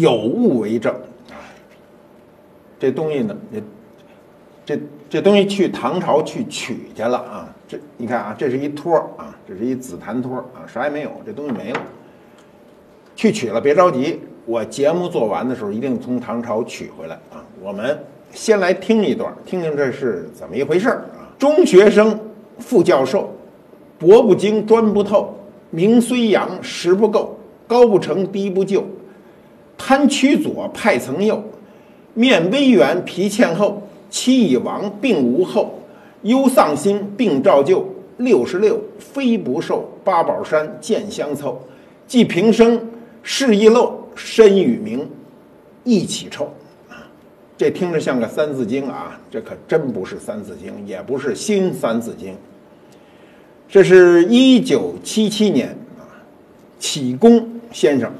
有物为证。这东西呢，这这这东西去唐朝去取去了啊！这你看啊，这是一托啊，这是一紫檀托啊，啥也没有，这东西没了。去取了，别着急，我节目做完的时候一定从唐朝取回来啊。我们先来听一段，听听这是怎么一回事儿啊。中学生，副教授，博不精，专不透，名虽扬，实不够，高不成，低不就，贪曲左，派曾右。面微圆，皮欠厚，妻已亡，病无后，忧丧心，病照旧。六十六，非不寿，八宝山见相凑，既平生，事易漏，身与名，一起臭。啊，这听着像个三字经啊，这可真不是三字经，也不是新三字经。这是一九七七年啊，启功先生，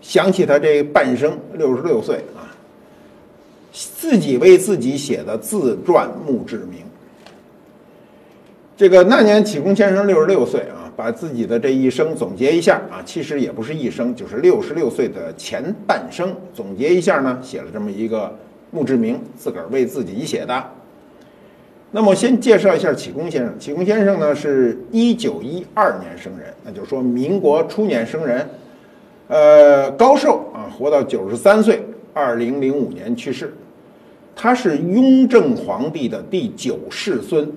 想起他这半生，六十六岁啊。自己为自己写的自传墓志铭。这个那年启功先生六十六岁啊，把自己的这一生总结一下啊，其实也不是一生，就是六十六岁的前半生总结一下呢，写了这么一个墓志铭，自个儿为自己写的。那么先介绍一下启功先生，启功先生呢是一九一二年生人，那就是说民国初年生人，呃，高寿啊，活到九十三岁。二零零五年去世，他是雍正皇帝的第九世孙，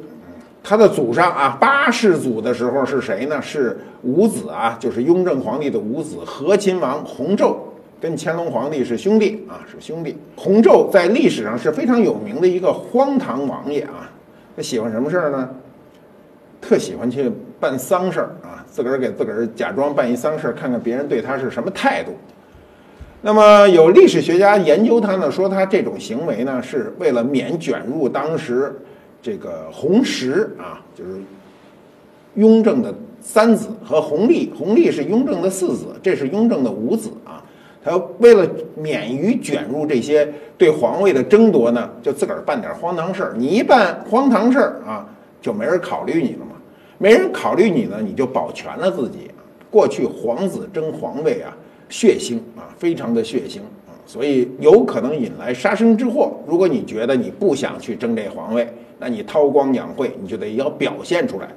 他的祖上啊八世祖的时候是谁呢？是五子啊，就是雍正皇帝的五子和亲王弘昼，跟乾隆皇帝是兄弟啊，是兄弟。弘昼在历史上是非常有名的一个荒唐王爷啊，他喜欢什么事儿呢？特喜欢去办丧事儿啊，自个儿给自个儿假装办一丧事，看看别人对他是什么态度。那么有历史学家研究他呢，说他这种行为呢，是为了免卷入当时这个弘时啊，就是雍正的三子和弘历，弘历是雍正的四子，这是雍正的五子啊。他为了免于卷入这些对皇位的争夺呢，就自个儿办点荒唐事儿。你一办荒唐事儿啊，就没人考虑你了嘛。没人考虑你呢，你就保全了自己。过去皇子争皇位啊。血腥啊，非常的血腥啊，所以有可能引来杀身之祸。如果你觉得你不想去争这皇位，那你韬光养晦，你就得要表现出来。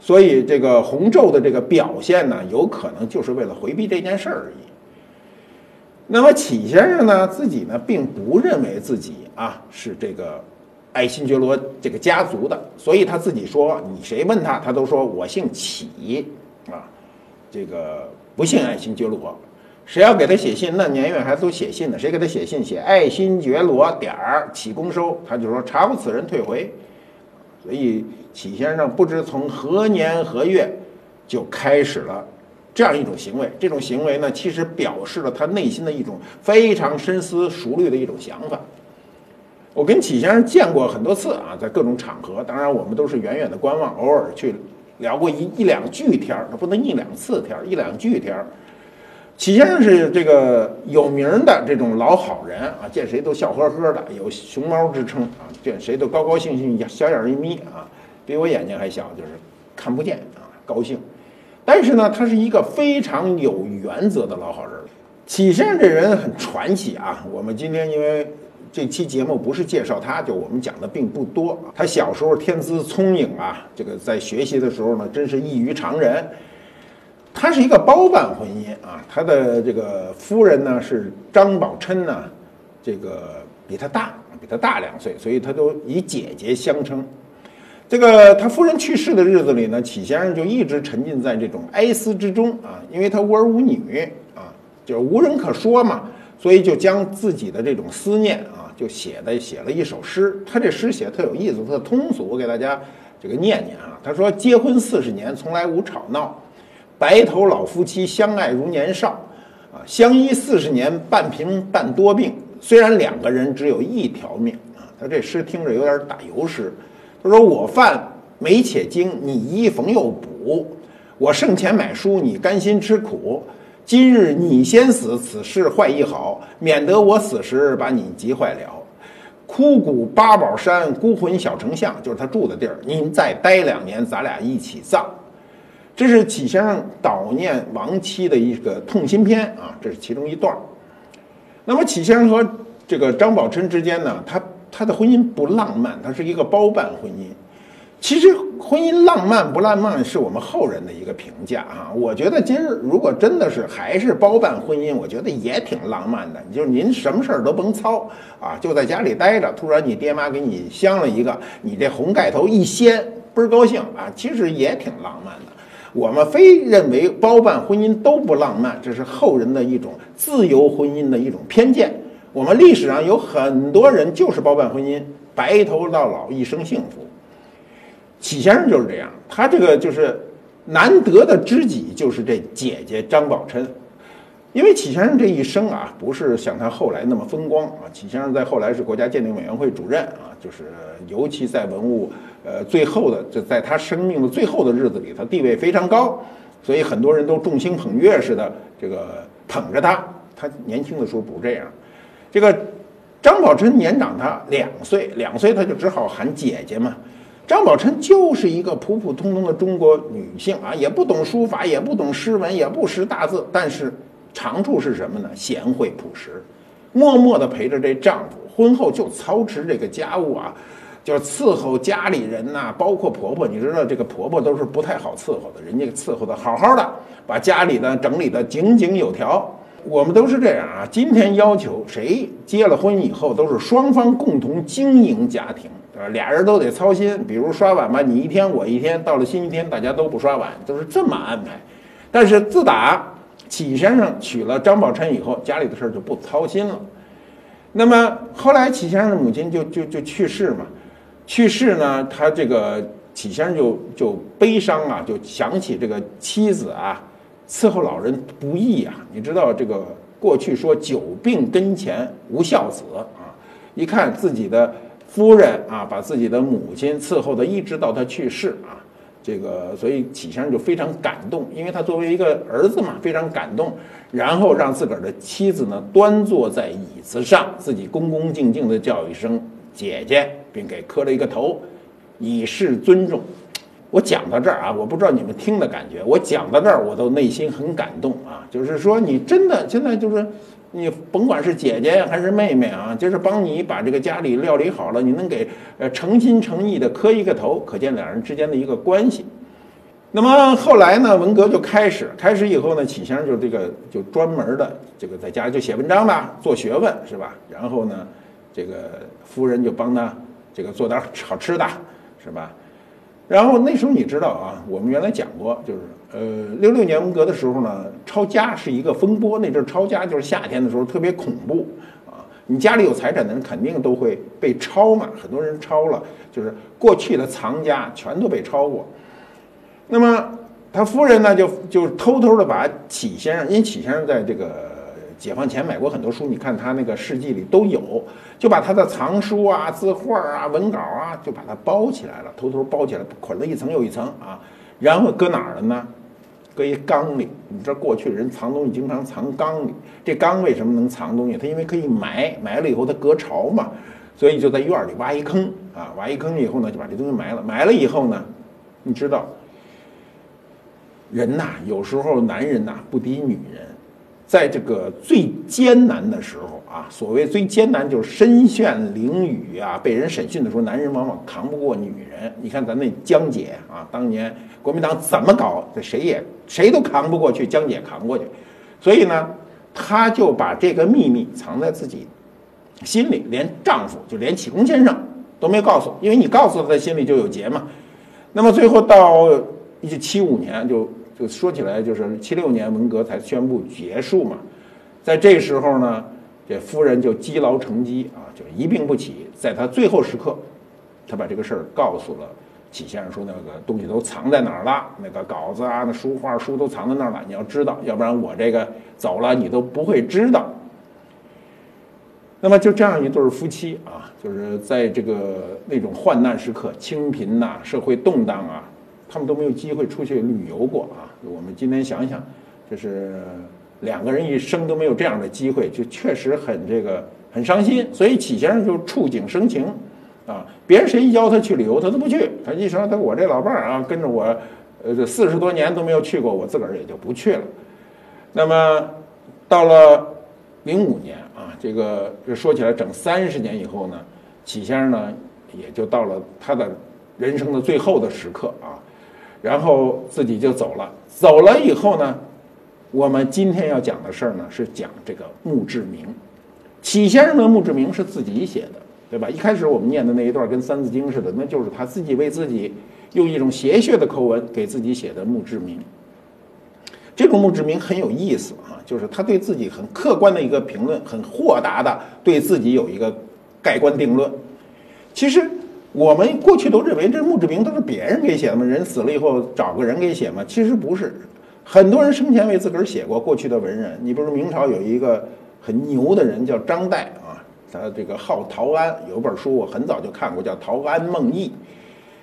所以这个洪昼的这个表现呢，有可能就是为了回避这件事儿而已。那么启先生呢，自己呢并不认为自己啊是这个爱新觉罗这个家族的，所以他自己说，你谁问他，他都说我姓启啊，这个不姓爱新觉罗。谁要给他写信，那年月还都写信呢。谁给他写信，写爱新觉罗点儿启功收，他就说查无此人，退回。所以启先生不知从何年何月就开始了这样一种行为。这种行为呢，其实表示了他内心的一种非常深思熟虑的一种想法。我跟启先生见过很多次啊，在各种场合，当然我们都是远远的观望，偶尔去聊过一一两句天儿，不能一两次天儿，一两句天儿。启先生是这个有名的这种老好人啊，见谁都笑呵呵的，有熊猫之称啊，见谁都高高兴兴，小眼一眯啊，比我眼睛还小，就是看不见啊，高兴。但是呢，他是一个非常有原则的老好人。启先生这人很传奇啊，我们今天因为这期节目不是介绍他，就我们讲的并不多。他小时候天资聪颖啊，这个在学习的时候呢，真是异于常人。他是一个包办婚姻啊，他的这个夫人呢是张宝琛呢，这个比他大，比他大两岁，所以他都以姐姐相称。这个他夫人去世的日子里呢，启先生就一直沉浸在这种哀思之中啊，因为他无儿无女啊，就是无人可说嘛，所以就将自己的这种思念啊，就写的写了一首诗。他这诗写的特有意思，特通俗，我给大家这个念念啊。他说：“结婚四十年，从来无吵闹。”白头老夫妻相爱如年少，啊，相依四十年，半贫半多病。虽然两个人只有一条命，啊，他这诗听着有点打油诗。他说：“我饭没且精，你衣缝又补；我剩钱买书，你甘心吃苦。今日你先死，此事坏亦好，免得我死时把你急坏了。枯骨八宝山，孤魂小丞相，就是他住的地儿。您再待两年，咱俩一起葬。”这是启先生悼念亡妻的一个痛心篇啊，这是其中一段那么启先生和这个张宝琛之间呢，他他的婚姻不浪漫，他是一个包办婚姻。其实婚姻浪漫不浪漫是我们后人的一个评价啊。我觉得今儿如果真的是还是包办婚姻，我觉得也挺浪漫的。就是您什么事儿都甭操啊，就在家里待着，突然你爹妈给你相了一个，你这红盖头一掀，倍儿高兴啊。其实也挺浪漫的。我们非认为包办婚姻都不浪漫，这是后人的一种自由婚姻的一种偏见。我们历史上有很多人就是包办婚姻，白头到老，一生幸福。启先生就是这样，他这个就是难得的知己，就是这姐姐张宝琛。因为启先生这一生啊，不是像他后来那么风光啊。启先生在后来是国家鉴定委员会主任啊，就是尤其在文物呃最后的，就在他生命的最后的日子里，他地位非常高，所以很多人都众星捧月似的这个捧着他。他年轻的时候不这样，这个张宝琛年长他两岁，两岁他就只好喊姐姐嘛。张宝琛就是一个普普通通的中国女性啊，也不懂书法，也不懂诗文，也不识大字，但是长处是什么呢？贤惠朴实，默默地陪着这丈夫，婚后就操持这个家务啊，就是伺候家里人呐，包括婆婆。你知道这个婆婆都是不太好伺候的，人家伺候的好好的，把家里呢整理的井井有条。我们都是这样啊，今天要求谁结了婚以后都是双方共同经营家庭。俩人都得操心，比如刷碗吧，你一天我一天，到了星期天大家都不刷碗，都是这么安排。但是自打启先生娶了张宝琛以后，家里的事儿就不操心了。那么后来启先生的母亲就就就去世嘛，去世呢，他这个启先生就就悲伤啊，就想起这个妻子啊，伺候老人不易啊。你知道这个过去说久病跟前无孝子啊，一看自己的。夫人啊，把自己的母亲伺候的一直到他去世啊，这个所以启先生就非常感动，因为他作为一个儿子嘛，非常感动，然后让自个儿的妻子呢端坐在椅子上，自己恭恭敬敬的叫一声姐姐，并给磕了一个头，以示尊重。我讲到这儿啊，我不知道你们听的感觉，我讲到这儿我都内心很感动啊，就是说你真的现在就是。你甭管是姐姐还是妹妹啊，就是帮你把这个家里料理好了，你能给呃诚心诚意的磕一个头，可见两人之间的一个关系。那么后来呢，文革就开始，开始以后呢，启先生就这个就专门的这个在家就写文章吧，做学问是吧？然后呢，这个夫人就帮他这个做点好吃的，是吧？然后那时候你知道啊，我们原来讲过，就是呃六六年文革的时候呢，抄家是一个风波。那阵抄家就是夏天的时候特别恐怖啊，你家里有财产的人肯定都会被抄嘛，很多人抄了，就是过去的藏家全都被抄过。那么他夫人呢，就就偷偷的把启先生，因为启先生在这个。解放前买过很多书，你看他那个事迹里都有，就把他的藏书啊、字画啊、文稿啊，就把它包起来了，偷偷包起来，捆了一层又一层啊，然后搁哪儿了呢？搁一缸里。你知道过去人藏东西经常藏缸里，这缸为什么能藏东西？它因为可以埋，埋了以后它隔潮嘛，所以就在院里挖一坑啊，挖一坑以后呢，就把这东西埋了。埋了以后呢，你知道，人呐，有时候男人呐不敌女人。在这个最艰难的时候啊，所谓最艰难就是身陷囹圄啊，被人审讯的时候，男人往往扛不过女人。你看咱那江姐啊，当年国民党怎么搞，这谁也谁都扛不过去，江姐扛过去。所以呢，她就把这个秘密藏在自己心里，连丈夫就连启功先生都没告诉，因为你告诉他，他心里就有结嘛。那么最后到一九七五年就。就说起来，就是七六年文革才宣布结束嘛，在这时候呢，这夫人就积劳成疾啊，就一病不起。在他最后时刻，他把这个事儿告诉了启先生，说那个东西都藏在哪儿了，那个稿子啊、那书画书都藏在那儿了，你要知道，要不然我这个走了，你都不会知道。那么就这样一对夫妻啊，就是在这个那种患难时刻、清贫呐、社会动荡啊。他们都没有机会出去旅游过啊！我们今天想想，就是两个人一生都没有这样的机会，就确实很这个很伤心。所以启先生就触景生情，啊，别人谁一邀他去旅游，他都不去。他一说他我这老伴儿啊，跟着我呃，这四十多年都没有去过，我自个儿也就不去了。那么到了零五年啊，这个这说起来整三十年以后呢，启先生呢也就到了他的人生的最后的时刻啊，然后自己就走了。走了以后呢，我们今天要讲的事儿呢是讲这个墓志铭。启先生的墓志铭是自己写的，对吧？一开始我们念的那一段跟《三字经》似的，那就是他自己为自己用一种谐谑的口吻给自己写的墓志铭。这种墓志铭很有意思啊，就是他对自己很客观的一个评论，很豁达的对自己有一个盖棺定论。其实我们过去都认为这墓志铭都是别人给写的嘛，人死了以后找个人给写嘛。其实不是，很多人生前为自个儿写过。过去的文人，你比如明朝有一个很牛的人叫张岱啊，他这个号陶安，有本书我很早就看过，叫《陶安梦忆》。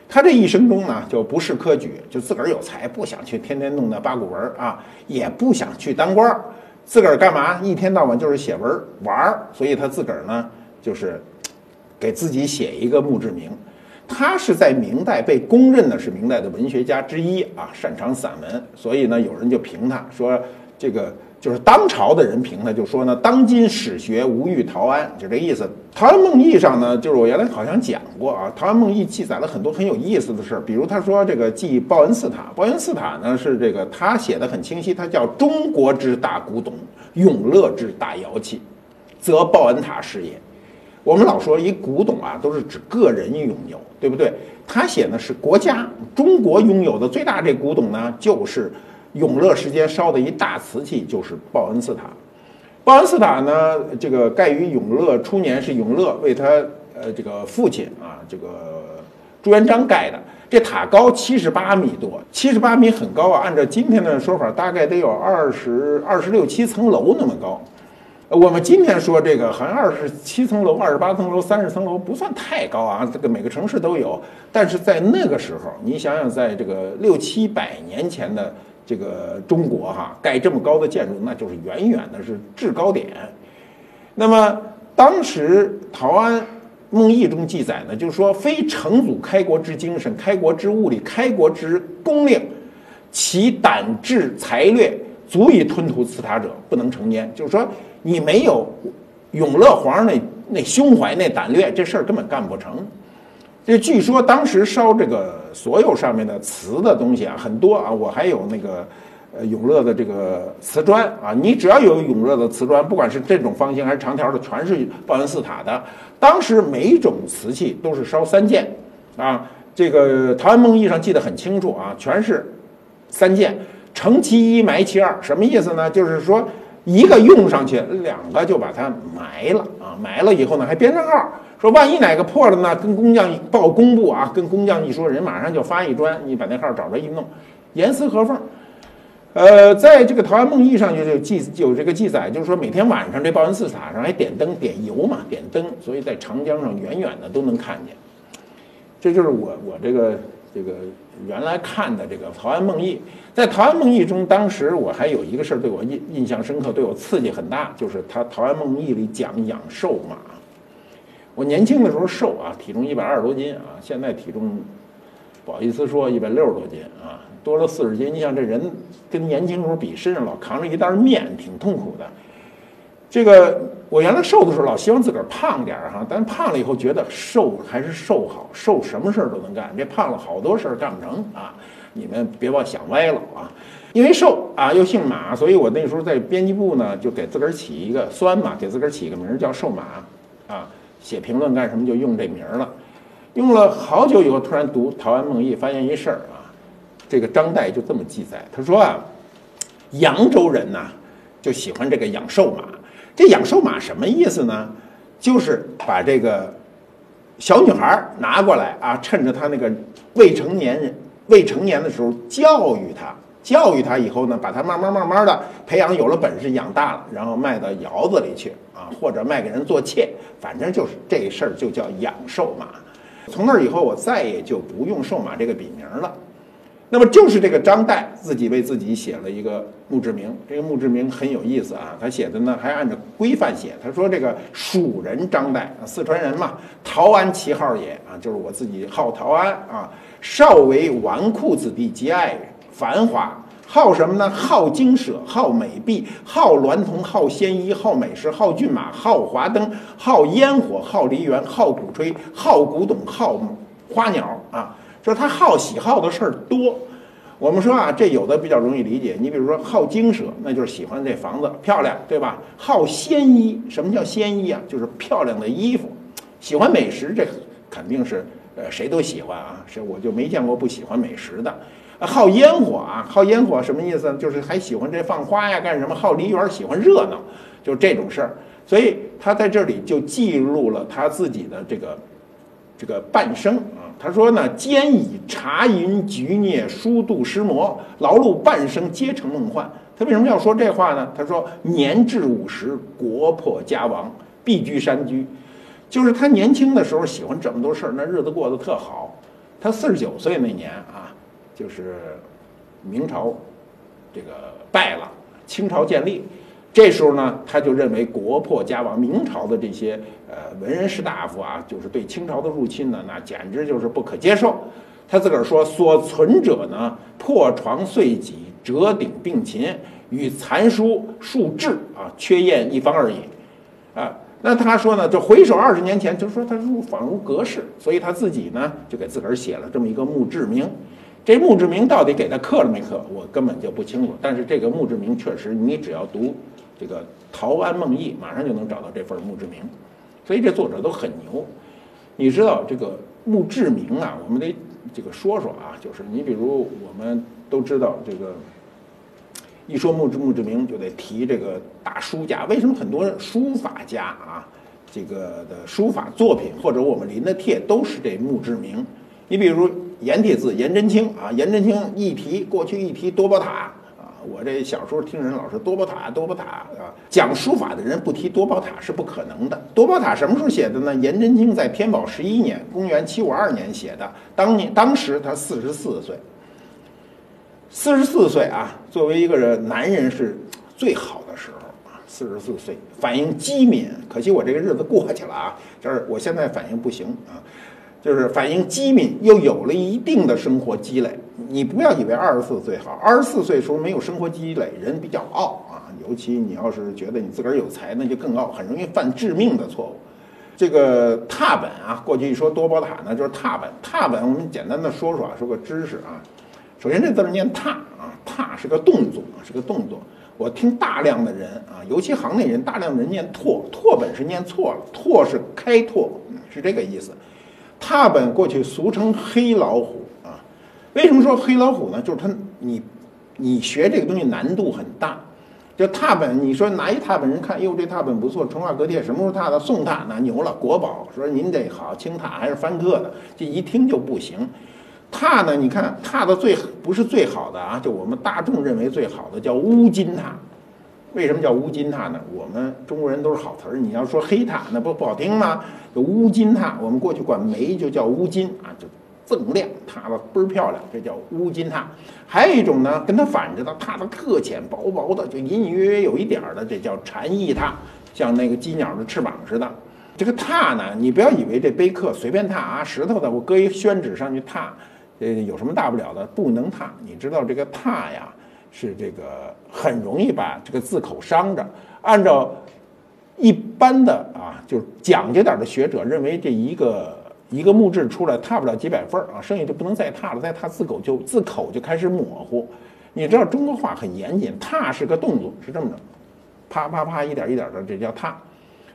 他这一生中呢，就不是科举，就自个儿有才，不想去天天弄那八股文啊，也不想去当官儿，自个儿干嘛？一天到晚就是写文玩儿，所以他自个儿呢，就是给自己写一个墓志铭。他是在明代被公认的是明代的文学家之一啊，擅长散文，所以呢，有人就评他说这个。就是当朝的人评他，就说呢，当今史学无欲陶安，就这意思。《陶庵梦忆》上呢，就是我原来好像讲过啊，《陶庵梦忆》记载了很多很有意思的事儿，比如他说这个记报恩寺塔，报恩寺塔呢是这个他写的很清晰，他叫中国之大古董，永乐之大窑器，则报恩塔是也。我们老说一古董啊，都是指个人拥有，对不对？他写的是国家中国拥有的最大这古董呢，就是。永乐时间烧的一大瓷器就是报恩寺塔，报恩寺塔呢，这个盖于永乐初年，是永乐为他呃这个父亲啊这个朱元璋盖的。这塔高七十八米多，七十八米很高啊。按照今天的说法，大概得有二十二十六七层楼那么高。我们今天说这个好像二十七层楼、二十八层楼、三十层楼不算太高啊，这个每个城市都有。但是在那个时候，你想想，在这个六七百年前的。这个中国哈盖这么高的建筑，那就是远远的是制高点。那么当时《陶庵梦忆》中记载呢，就是说非成祖开国之精神、开国之物力、开国之功令，其胆志才略足以吞吐此塔者，不能成焉。就是说你没有永乐皇上那那胸怀、那胆略，这事儿根本干不成。这据说当时烧这个所有上面的瓷的东西啊，很多啊，我还有那个呃永乐的这个瓷砖啊，你只要有永乐的瓷砖，不管是这种方形还是长条的，全是报恩寺塔的。当时每一种瓷器都是烧三件啊，这个《陶庵梦忆》上记得很清楚啊，全是三件，成其一，埋其二，什么意思呢？就是说一个用上去，两个就把它埋了啊，埋了以后呢，还编上号。说万一哪个破了呢？跟工匠报公布啊！跟工匠一说，人马上就发一砖，你把那号找着一弄，严丝合缝。呃，在这个《陶庵梦忆》上就有记有这个记载，就是说每天晚上这报恩寺塔上还点灯点油嘛，点灯，所以在长江上远远的都能看见。这就是我我这个这个原来看的这个《陶庵梦忆》。在《陶庵梦忆》中，当时我还有一个事儿对我印印象深刻，对我刺激很大，就是他《陶庵梦忆》里讲养瘦马。我年轻的时候瘦啊，体重一百二十多斤啊，现在体重不好意思说一百六十多斤啊，多了四十斤。你想这人跟年轻时候比，身上老扛着一袋面，挺痛苦的。这个我原来瘦的时候老希望自个儿胖点儿哈，但胖了以后觉得瘦还是瘦好，瘦什么事儿都能干，这胖了好多事儿干不成啊。你们别往想歪了啊，因为瘦啊又姓马，所以我那时候在编辑部呢就给自个儿起一个酸嘛，给自个儿起一个名叫瘦马啊。写评论干什么就用这名儿了，用了好久以后，突然读《陶庵梦忆》，发现一事儿啊，这个张岱就这么记载，他说啊，扬州人呐就喜欢这个养寿马，这养寿马什么意思呢？就是把这个小女孩拿过来啊，趁着她那个未成年人未成年的时候教育他。教育他以后呢，把他慢慢慢慢的培养有了本事，养大了，然后卖到窑子里去啊，或者卖给人做妾，反正就是这事儿就叫养瘦马。从那以后，我再也就不用瘦马这个笔名了。那么就是这个张岱自己为自己写了一个墓志铭，这个墓志铭很有意思啊，他写的呢还按照规范写。他说这个蜀人张岱啊，四川人嘛，陶安其号也啊，就是我自己号陶安啊，少为纨绔子弟，极爱繁华。好什么呢？好经舍，好美婢，好娈童，好鲜衣，好美食，好骏马，好华灯，好烟火，好梨园，好鼓吹，好古董，好花鸟啊！说他好喜好的事儿多。我们说啊，这有的比较容易理解。你比如说好经舍，那就是喜欢这房子漂亮，对吧？好鲜衣，什么叫鲜衣啊？就是漂亮的衣服。喜欢美食，这肯定是呃谁都喜欢啊，是我就没见过不喜欢美食的。好烟火啊，好烟火什么意思呢？就是还喜欢这放花呀，干什么？好梨园，喜欢热闹，就这种事儿。所以他在这里就记录了他自己的这个这个半生啊。他说呢：“兼以茶饮菊孽书度诗魔，劳碌半生皆成梦幻。”他为什么要说这话呢？他说：“年至五十，国破家亡，必居山居。”就是他年轻的时候喜欢这么多事儿，那日子过得特好。他四十九岁那年啊。就是明朝这个败了，清朝建立，这时候呢，他就认为国破家亡，明朝的这些呃文人士大夫啊，就是对清朝的入侵呢，那简直就是不可接受。他自个儿说：“所存者呢，破床碎几，折鼎并琴，与残书数志啊，缺砚一方而已。”啊，那他说呢，就回首二十年前，就说他入仿如隔世，所以他自己呢，就给自个儿写了这么一个墓志铭。这墓志铭到底给他刻了没刻，我根本就不清楚。但是这个墓志铭确实，你只要读这个《陶庵梦忆》，马上就能找到这份墓志铭。所以这作者都很牛。你知道这个墓志铭啊，我们得这个说说啊，就是你比如我们都知道这个，一说墓志墓志铭就得提这个大书家。为什么很多书法家啊，这个的书法作品或者我们临的帖都是这墓志铭？你比如。颜体字颜真卿啊，颜真卿一提过去一提多宝塔，我这小时候听人老说多宝塔多宝塔啊，讲书法的人不提多宝塔是不可能的。多宝塔什么时候写的呢？颜真卿在天宝十一年，公元七五二年写的，当年当时他四十四岁，四十四岁啊，作为一个人男人是最好的时候啊，四十四岁反应机敏，可惜我这个日子过去了啊，就是我现在反应不行啊。就是反应机敏，又有了一定的生活积累。你不要以为二十四岁好，二十四岁时候没有生活积累，人比较傲啊。尤其你要是觉得你自个儿有才，那就更傲，很容易犯致命的错误。这个拓本啊，过去一说多宝塔呢，就是拓本。拓本我们简单的说说啊，说个知识啊。首先这字念拓啊，拓是个动作，是个动作。我听大量的人啊，尤其行内人，大量的人念拓，拓本是念错了，拓是开拓，是这个意思。拓本过去俗称黑老虎，为什么说黑老虎呢？就是它你你学这个东西难度很大。就拓本，你说拿一拓本人看，哟这拓本不错，成化阁帖什么时候拓的？宋拓那牛了，国宝。说您得好，清拓还是翻刻的？这一听就不行。拓呢，你看拓的最不是最好的啊，就我们大众认为最好的叫乌金拓。为什么叫乌金拓呢？我们中国人都是好词儿，你要说黑拓，那不不好听吗？就乌金拓，我们过去管煤就叫乌金啊，就锃亮，拓的倍儿漂亮，这叫乌金拓。还有一种呢，跟它反着的，拓的特浅薄薄的，就隐隐约约有一点儿的，这叫蝉翼拓，像那个鸡鸟的翅膀似的。这个拓呢，你不要以为这碑刻随便拓啊，石头的，我搁一宣纸上去拓，呃，有什么大不了的？不能拓，你知道这个拓呀？是这个很容易把这个字口伤着。按照一般的啊，就是讲究点的学者认为，这一个一个木质出来踏不了几百份儿啊，剩下就不能再踏了，再踏字口就字口就开始模糊。你知道中国话很严谨，踏是个动作，是这么着，啪啪啪一点一点的，这叫踏。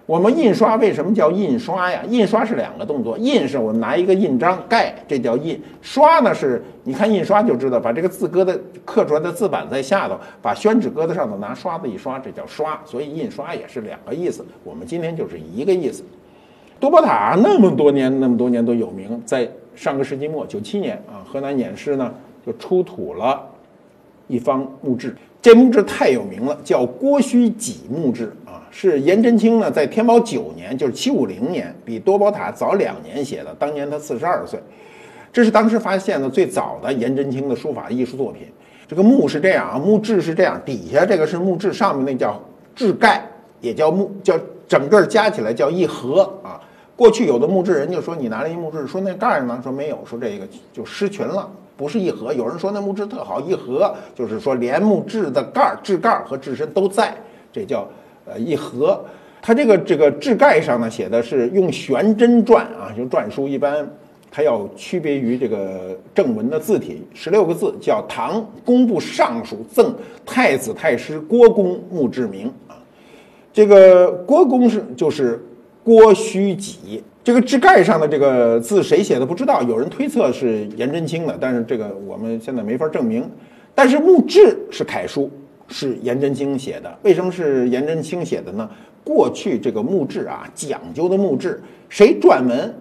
我们印刷为什么叫印刷呀？印刷是两个动作，印是我拿一个印章盖，这叫印；刷呢是，你看印刷就知道，把这个字搁在刻出来的字板在下头，把宣纸搁在上头，拿刷子一刷，这叫刷。所以印刷也是两个意思。我们今天就是一个意思。多宝塔那么多年，那么多年都有名，在上个世纪末九七年啊，河南偃师呢就出土了一方墓志，这墓志太有名了，叫郭虚己墓志。是颜真卿呢，在天宝九年，就是七五零年，比多宝塔早两年写的。当年他四十二岁，这是当时发现的最早的颜真卿的书法艺术作品。这个墓是这样啊，墓志是这样，底下这个是墓志，上面那叫志盖，也叫墓，叫整个加起来叫一合啊。过去有的墓志人就说你拿了一墓志，说那盖儿呢？说没有，说这个就失群了，不是一盒。有人说那墓志特好，一盒就是说连墓志的盖儿、志盖儿和志身都在，这叫呃一盒。它这个这个志盖上呢写的是用悬针篆啊，就篆书一般它要区别于这个正文的字体，十六个字叫唐工部尚书赠太子太师郭公墓志铭啊。这个郭公是就是。郭虚己，这个志盖上的这个字谁写的不知道，有人推测是颜真卿的，但是这个我们现在没法证明。但是墓志是楷书，是颜真卿写的。为什么是颜真卿写的呢？过去这个墓志啊，讲究的墓志，谁撰文，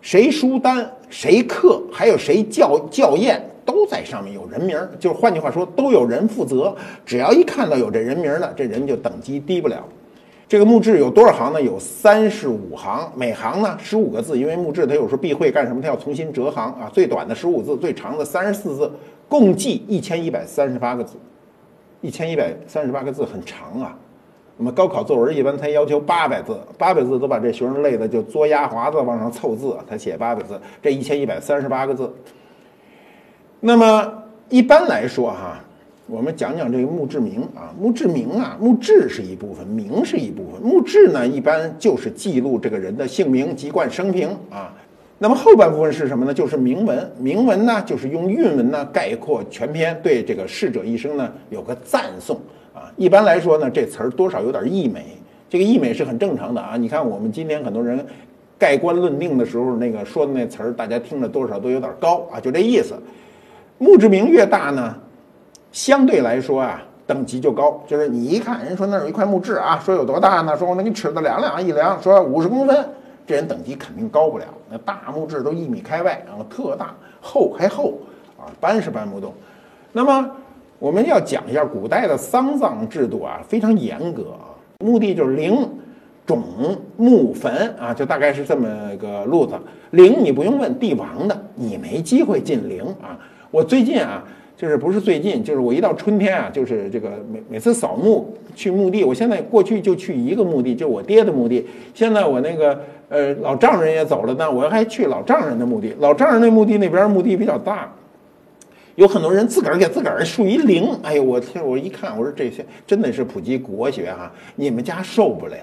谁书单，谁刻，还有谁校校验，都在上面有人名。就是换句话说，都有人负责。只要一看到有这人名的，这人就等级低不了。这个墓志有多少行呢？有三十五行，每行呢十五个字。因为墓志它有时候避讳干什么？它要重新折行啊。最短的十五字，最长的三十四字，共计一千一百三十八个字。一千一百三十八个字很长啊。那么高考作文一般才要求八百字，八百字都把这学生累的就嘬牙华子往上凑字，他写八百字，这一千一百三十八个字。那么一般来说哈。我们讲讲这个墓志铭啊，墓志铭啊，墓志是一部分，铭是一部分。墓志呢，一般就是记录这个人的姓名、籍贯、生平啊。那么后半部分是什么呢？就是铭文。铭文呢，就是用韵文呢概括全篇，对这个逝者一生呢有个赞颂啊。一般来说呢，这词儿多少有点溢美，这个溢美是很正常的啊。你看我们今天很多人盖棺论定的时候，那个说的那词儿，大家听着多少都有点高啊，就这意思。墓志铭越大呢。相对来说啊，等级就高。就是你一看，人说那有一块木质啊，说有多大呢？说我那你尺子量量一量，说五十公分，这人等级肯定高不了。那大木质都一米开外，然后特大，厚还厚啊，搬是搬不动。那么我们要讲一下古代的丧葬制度啊，非常严格啊。墓地就是陵、冢、墓、坟啊，就大概是这么个路子。陵你不用问，帝王的你没机会进陵啊。我最近啊。就是不是最近，就是我一到春天啊，就是这个每每次扫墓去墓地，我现在过去就去一个墓地，就我爹的墓地。现在我那个呃老丈人也走了呢，我还去老丈人的墓地。老丈人那墓地那边墓地比较大，有很多人自个儿给自个儿树一陵。哎呦，我天！我一看，我说这些真的是普及国学哈，你们家受不了，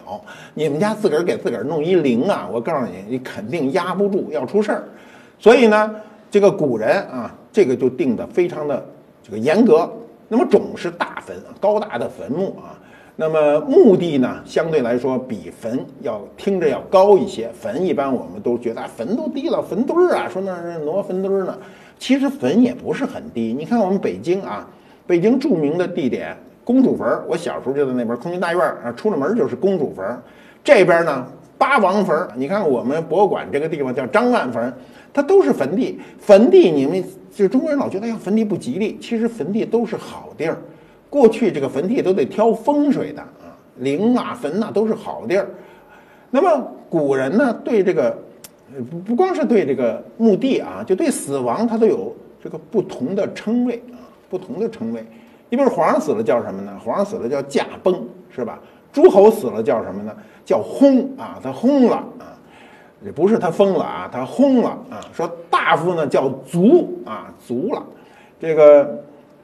你们家自个儿给自个儿弄一陵啊！我告诉你，你肯定压不住，要出事儿。所以呢。这个古人啊，这个就定的非常的这个严格。那么冢是大坟，高大的坟墓啊。那么墓地呢，相对来说比坟要听着要高一些。坟一般我们都觉得坟都低了，坟堆儿啊，说那是挪坟堆儿呢。其实坟也不是很低。你看我们北京啊，北京著名的地点公主坟，我小时候就在那边空军大院啊，出了门就是公主坟。这边呢八王坟，你看我们博物馆这个地方叫张万坟。它都是坟地，坟地你们就中国人老觉得呀，坟地不吉利。其实坟地都是好地儿，过去这个坟地都得挑风水的啊，陵啊坟呐都是好地儿。那么古人呢，对这个不不光是对这个墓地啊，就对死亡他都有这个不同的称谓啊，不同的称谓。你比如皇上死了叫什么呢？皇上死了叫驾崩，是吧？诸侯死了叫什么呢？叫薨啊，他薨了啊。也不是他疯了啊，他轰了啊！说大夫呢叫族啊，族了。这个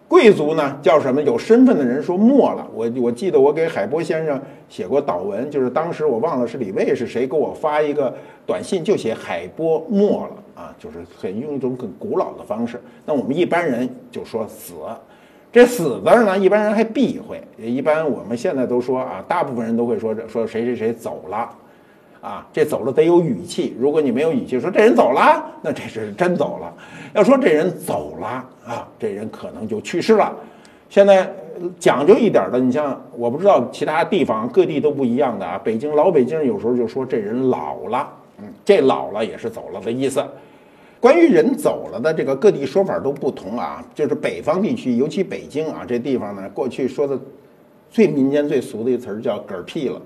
贵族呢叫什么？有身份的人说没了。我我记得我给海波先生写过祷文，就是当时我忘了是李卫是谁给我发一个短信，就写海波没了啊，就是很用一种很古老的方式。那我们一般人就说死，这死字呢，一般人还避讳。一般我们现在都说啊，大部分人都会说这说谁谁谁走了。啊，这走了得有语气。如果你没有语气，说这人走了，那这是真走了。要说这人走了啊，这人可能就去世了。现在讲究一点的，你像我不知道其他地方各地都不一样的啊。北京老北京有时候就说这人老了，嗯，这老了也是走了的意思。关于人走了的这个各地说法都不同啊。就是北方地区，尤其北京啊这地方呢，过去说的最民间最俗的一词儿叫嗝屁了。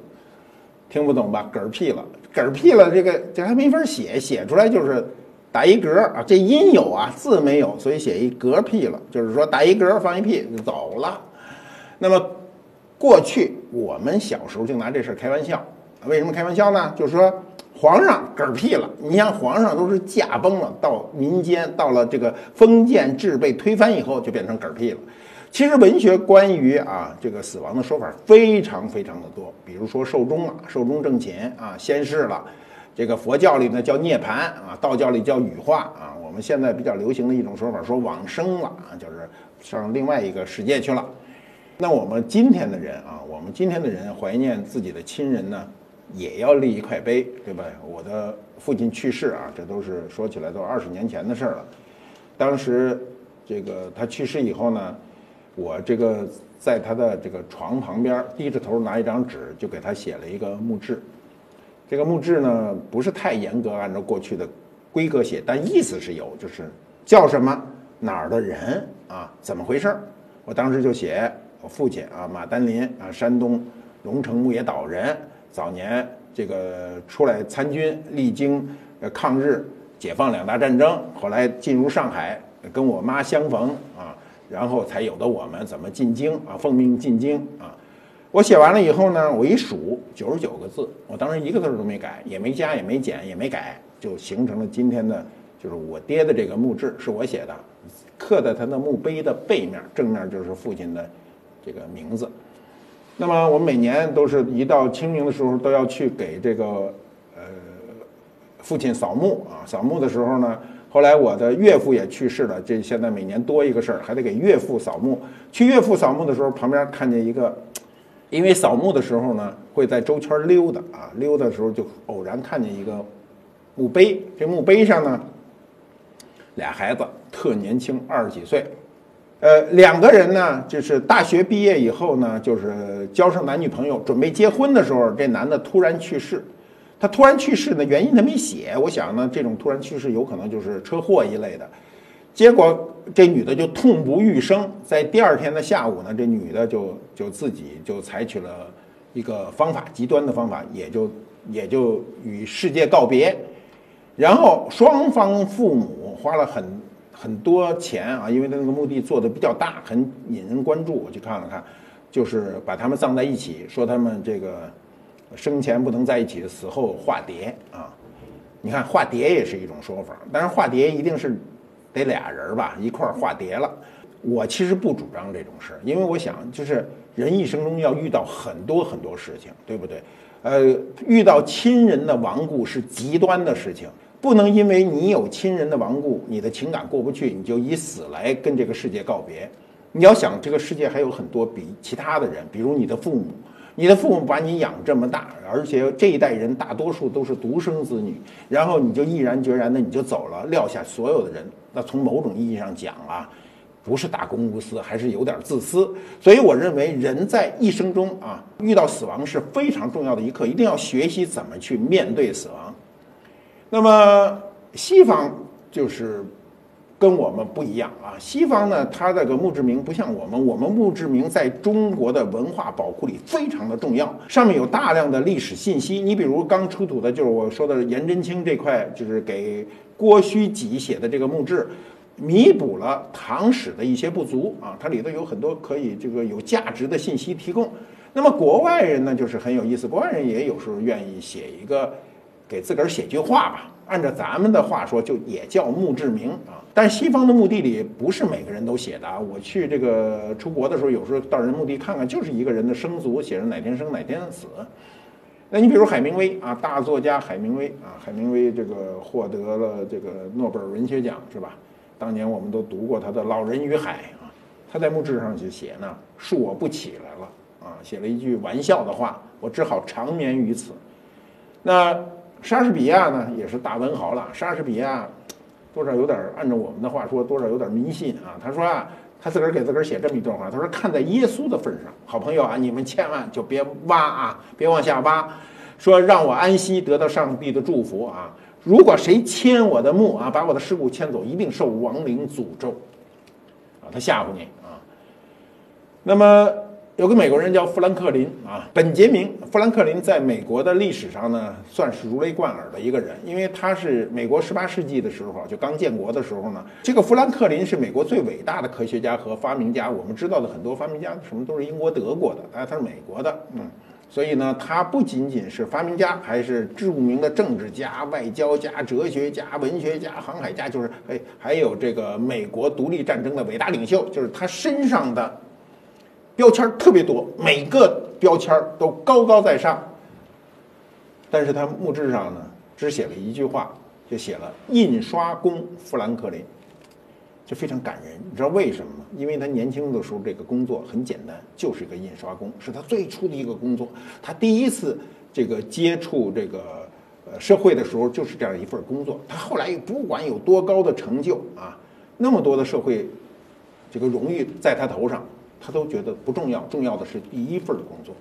听不懂吧？嗝屁了，嗝屁了，这个这还没法写，写出来就是打一嗝啊，这音有啊，字没有，所以写一嗝屁了，就是说打一嗝放一屁就走了。那么过去我们小时候就拿这事儿开玩笑，为什么开玩笑呢？就是说皇上嗝屁了，你像皇上都是驾崩了，到民间到了这个封建制被推翻以后，就变成嗝屁了。其实文学关于啊这个死亡的说法非常非常的多，比如说寿终了，寿终正寝啊，仙逝了。这个佛教里呢叫涅槃啊，道教里叫羽化啊。我们现在比较流行的一种说法说往生了啊，就是上另外一个世界去了。那我们今天的人啊，我们今天的人怀念自己的亲人呢，也要立一块碑，对吧？我的父亲去世啊，这都是说起来都二十年前的事儿了。当时这个他去世以后呢，我这个在他的这个床旁边低着头拿一张纸，就给他写了一个墓志。这个墓志呢不是太严格，按照过去的规格写，但意思是有，就是叫什么哪儿的人啊，怎么回事儿？我当时就写我父亲啊，马丹林啊，山东龙城牧野岛人，早年这个出来参军，历经呃抗日、解放两大战争，后来进入上海，跟我妈相逢啊，然后才有的我们怎么进京啊，奉命进京啊。我写完了以后呢，我一数九十九个字，我当时一个字都没改，也没加，也没减，也没改，就形成了今天的，就是我爹的这个墓志是我写的，刻在他的墓碑的背面，正面就是父亲的这个名字。那么我每年都是一到清明的时候都要去给这个呃父亲扫墓啊，扫墓的时候呢，后来我的岳父也去世了，这现在每年多一个事儿，还得给岳父扫墓。去岳父扫墓的时候，旁边看见一个。因为扫墓的时候呢，会在周圈溜达啊，溜达的时候就偶然看见一个墓碑。这墓碑上呢，俩孩子特年轻，二十几岁。呃，两个人呢，就是大学毕业以后呢，就是交上男女朋友，准备结婚的时候，这男的突然去世。他突然去世呢，原因他没写。我想呢，这种突然去世有可能就是车祸一类的。结果这女的就痛不欲生，在第二天的下午呢，这女的就就自己就采取了一个方法，极端的方法，也就也就与世界告别。然后双方父母花了很很多钱啊，因为他那个墓地做的比较大，很引人关注。我去看了看，就是把他们葬在一起，说他们这个生前不能在一起，死后化蝶啊。你看化蝶也是一种说法，但是化蝶一定是。得俩人吧，一块儿化蝶了。我其实不主张这种事，因为我想，就是人一生中要遇到很多很多事情，对不对？呃，遇到亲人的亡故是极端的事情，不能因为你有亲人的亡故，你的情感过不去，你就以死来跟这个世界告别。你要想，这个世界还有很多比其他的人，比如你的父母。你的父母把你养这么大，而且这一代人大多数都是独生子女，然后你就毅然决然的你就走了，撂下所有的人。那从某种意义上讲啊，不是大公无私，还是有点自私。所以我认为人在一生中啊，遇到死亡是非常重要的一刻，一定要学习怎么去面对死亡。那么西方就是。跟我们不一样啊，西方呢，它这个墓志铭不像我们，我们墓志铭在中国的文化宝库里非常的重要，上面有大量的历史信息。你比如刚出土的，就是我说的颜真卿这块，就是给郭虚己写的这个墓志，弥补了唐史的一些不足啊，它里头有很多可以这个有价值的信息提供。那么国外人呢，就是很有意思，国外人也有时候愿意写一个，给自个儿写句话吧。按照咱们的话说，就也叫墓志铭啊。但西方的墓地里不是每个人都写的啊。我去这个出国的时候，有时候到人墓地看看，就是一个人的生卒，写着哪天生哪天死。那你比如海明威啊，大作家海明威啊，海明威这个获得了这个诺贝尔文学奖是吧？当年我们都读过他的《老人与海》啊。他在墓志上就写呢：“恕我不起来了啊！”写了一句玩笑的话，我只好长眠于此。那。莎士比亚呢，也是大文豪了。莎士比亚多少有点按照我们的话说，多少有点迷信啊。他说啊，他自个儿给自个儿写这么一段话，他说：“看在耶稣的份上，好朋友啊，你们千万就别挖啊，别往下挖，说让我安息，得到上帝的祝福啊。如果谁迁我的墓啊，把我的尸骨迁走，一定受亡灵诅咒啊。他吓唬你啊。那么。有个美国人叫富兰克林啊，本杰明·富兰克林在美国的历史上呢，算是如雷贯耳的一个人，因为他是美国十八世纪的时候就刚建国的时候呢，这个富兰克林是美国最伟大的科学家和发明家。我们知道的很多发明家什么都是英国、德国的，哎，他是美国的，嗯，所以呢，他不仅仅是发明家，还是著名的政治家、外交家、哲学家、文学家、航海家，就是哎，还有这个美国独立战争的伟大领袖，就是他身上的。标签特别多，每个标签都高高在上，但是他墓志上呢，只写了一句话，就写了“印刷工富兰克林”，就非常感人。你知道为什么吗？因为他年轻的时候这个工作很简单，就是一个印刷工，是他最初的一个工作。他第一次这个接触这个呃社会的时候，就是这样一份工作。他后来不管有多高的成就啊，那么多的社会这个荣誉在他头上。他都觉得不重要，重要的是第一份工作，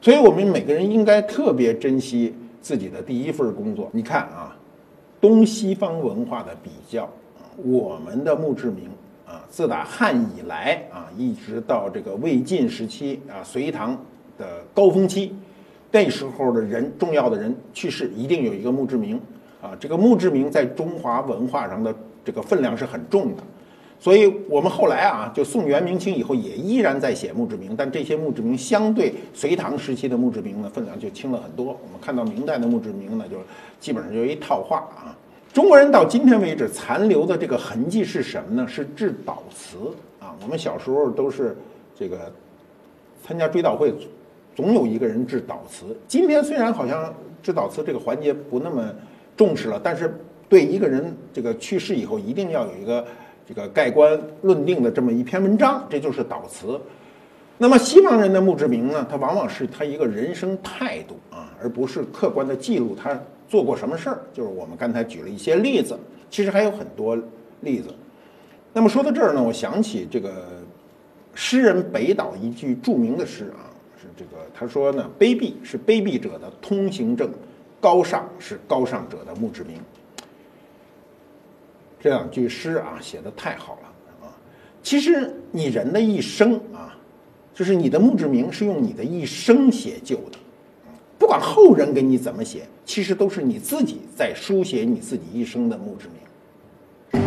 所以我们每个人应该特别珍惜自己的第一份工作。你看啊，东西方文化的比较，我们的墓志铭啊，自打汉以来啊，一直到这个魏晋时期啊，隋唐的高峰期，那时候的人重要的人去世，一定有一个墓志铭啊。这个墓志铭在中华文化上的这个分量是很重的。所以我们后来啊，就宋元明清以后也依然在写墓志铭，但这些墓志铭相对隋唐时期的墓志铭呢，分量就轻了很多。我们看到明代的墓志铭呢，就基本上就一套话啊。中国人到今天为止残留的这个痕迹是什么呢？是致悼词啊。我们小时候都是这个参加追悼会，总有一个人致悼词。今天虽然好像致悼词这个环节不那么重视了，但是对一个人这个去世以后，一定要有一个。这个盖棺论定的这么一篇文章，这就是悼词。那么西方人的墓志铭呢？它往往是他一个人生态度啊，而不是客观的记录他做过什么事儿。就是我们刚才举了一些例子，其实还有很多例子。那么说到这儿呢，我想起这个诗人北岛一句著名的诗啊，是这个他说呢：“卑鄙是卑鄙者的通行证，高尚是高尚者的墓志铭。”这两句诗啊，写的太好了啊！其实你人的一生啊，就是你的墓志铭是用你的一生写就的，不管后人给你怎么写，其实都是你自己在书写你自己一生的墓志铭。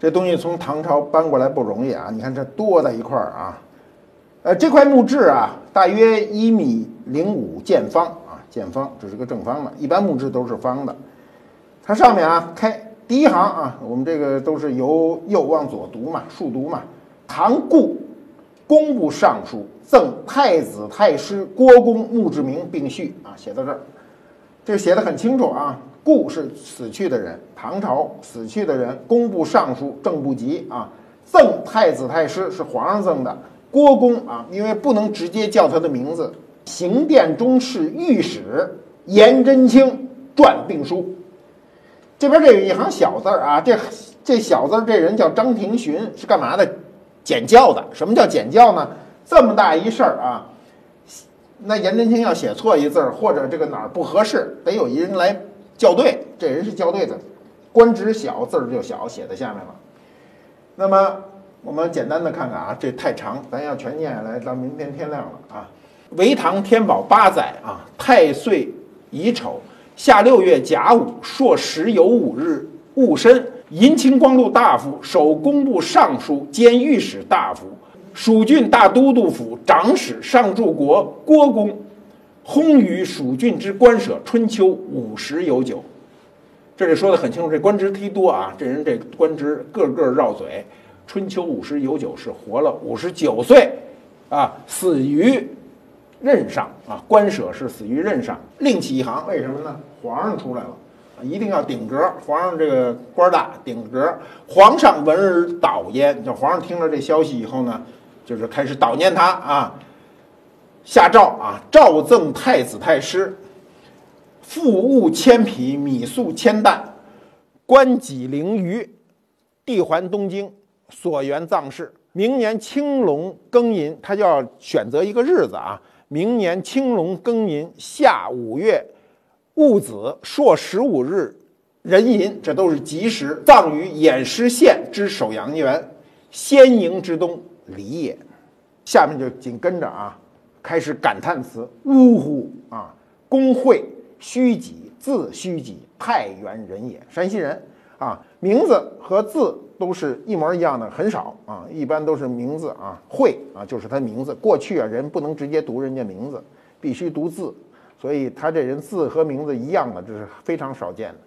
这东西从唐朝搬过来不容易啊！你看这多在一块儿啊！呃，这块木质啊，大约一米零五见方啊，见方，这是个正方的，一般木质都是方的。它上面啊，开第一行啊，我们这个都是由右往左读嘛，竖读嘛。唐故工部尚书赠太子太师郭公墓志铭，并序啊，写到这儿，这写的很清楚啊。故是死去的人，唐朝死去的人，工部尚书正部级啊，赠太子太师是皇上赠的。郭公啊，因为不能直接叫他的名字，行殿中侍御史颜真卿传并书。这边这有一行小字儿啊，这这小字儿这人叫张廷询，是干嘛的？检校的。什么叫检校呢？这么大一事儿啊，那颜真卿要写错一字儿，或者这个哪儿不合适，得有一人来校对。这人是校对的，官职小，字儿就小，写在下面了。那么。我们简单的看看啊，这太长，咱要全念下来，到明天天亮了啊。隋唐天宝八载啊，太岁乙丑，夏六月甲午，朔十有五日戊申，银青光禄大夫，守工部尚书兼御史大夫，蜀郡大都督府长史上柱国郭公，薨于蜀郡之官舍，春秋五十有九。这里说的很清楚，这官职忒多啊，这人这官职个个绕嘴。春秋五十有九是活了五十九岁，啊，死于任上啊，官舍是死于任上。另起一行，为什么呢？皇上出来了，一定要顶格。皇上这个官大，顶格。皇上闻而祷焉，就皇上听了这消息以后呢，就是开始悼念他啊，下诏啊，诏赠太子太师，富物千匹，米粟千担，官己凌鱼，地还东京。所缘葬事，明年青龙庚寅，他就要选择一个日子啊。明年青龙庚寅，夏五月戊子，朔十五日壬寅，这都是吉时。葬于偃师县之首阳园，先营之东，离也。下面就紧跟着啊，开始感叹词：呜呼啊！公会虚己，字虚己，太原人也。山西人啊，名字和字都是一模一样的，很少啊，一般都是名字啊，会啊，就是他名字。过去啊，人不能直接读人家名字，必须读字，所以他这人字和名字一样的，这是非常少见的。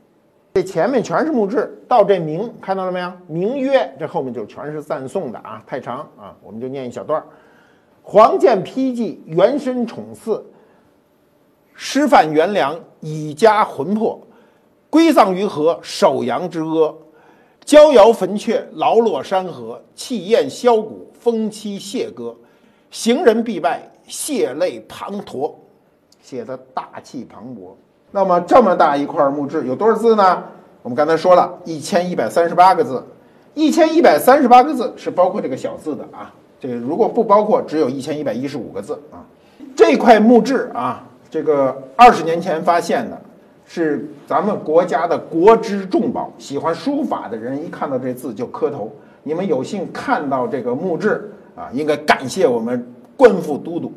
这前面全是墓志，到这名看到了没有？名曰，这后面就全是赞颂的啊，太长啊，我们就念一小段儿黄剑披迹，原身宠赐，师范元良，以家魂魄，归葬于河，首阳之阿。交遥坟阙，劳落山河，气焰箫鼓，风凄谢歌。行人必拜，谢泪滂沱，写的大气磅礴。那么这么大一块木质有多少字呢？我们刚才说了一千一百三十八个字，一千一百三十八个字是包括这个小字的啊。这个如果不包括，只有一千一百一十五个字啊。这块木质啊，这个二十年前发现的，是咱们国家的国之重宝。喜欢书法的人一看到这字就磕头。你们有幸看到这个墓志啊，应该感谢我们官复都督。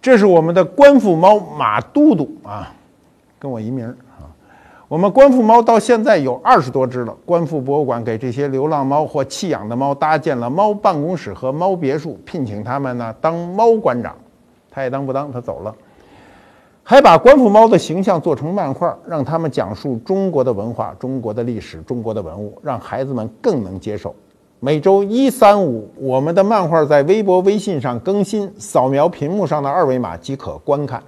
这是我们的官复猫马都督啊。跟我一名啊！我们观复猫到现在有二十多只了。观复博物馆给这些流浪猫或弃养的猫搭建了猫办公室和猫别墅，聘请他们呢当猫馆长。他也当不当，他走了。还把官府猫的形象做成漫画，让他们讲述中国的文化、中国的历史、中国的文物，让孩子们更能接受。每周一、三、五，我们的漫画在微博、微信上更新，扫描屏幕上的二维码即可观看。